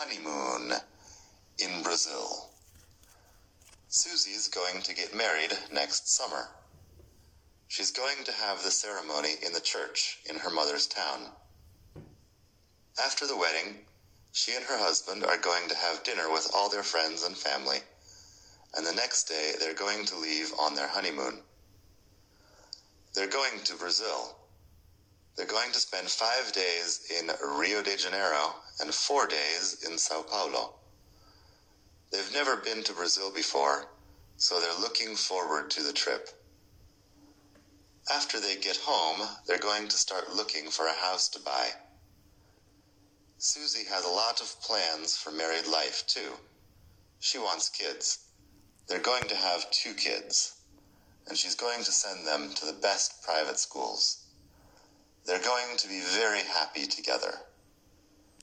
honeymoon in Brazil. Susie's going to get married next summer. She's going to have the ceremony in the church in her mother's town. After the wedding, she and her husband are going to have dinner with all their friends and family, and the next day they're going to leave on their honeymoon. They're going to Brazil. They're going to spend five days in Rio de Janeiro and four days in Sao Paulo. They've never been to Brazil before, so they're looking forward to the trip. After they get home, they're going to start looking for a house to buy. Susie has a lot of plans for married life, too. She wants kids. They're going to have two kids, and she's going to send them to the best private schools. They're going to be very happy together.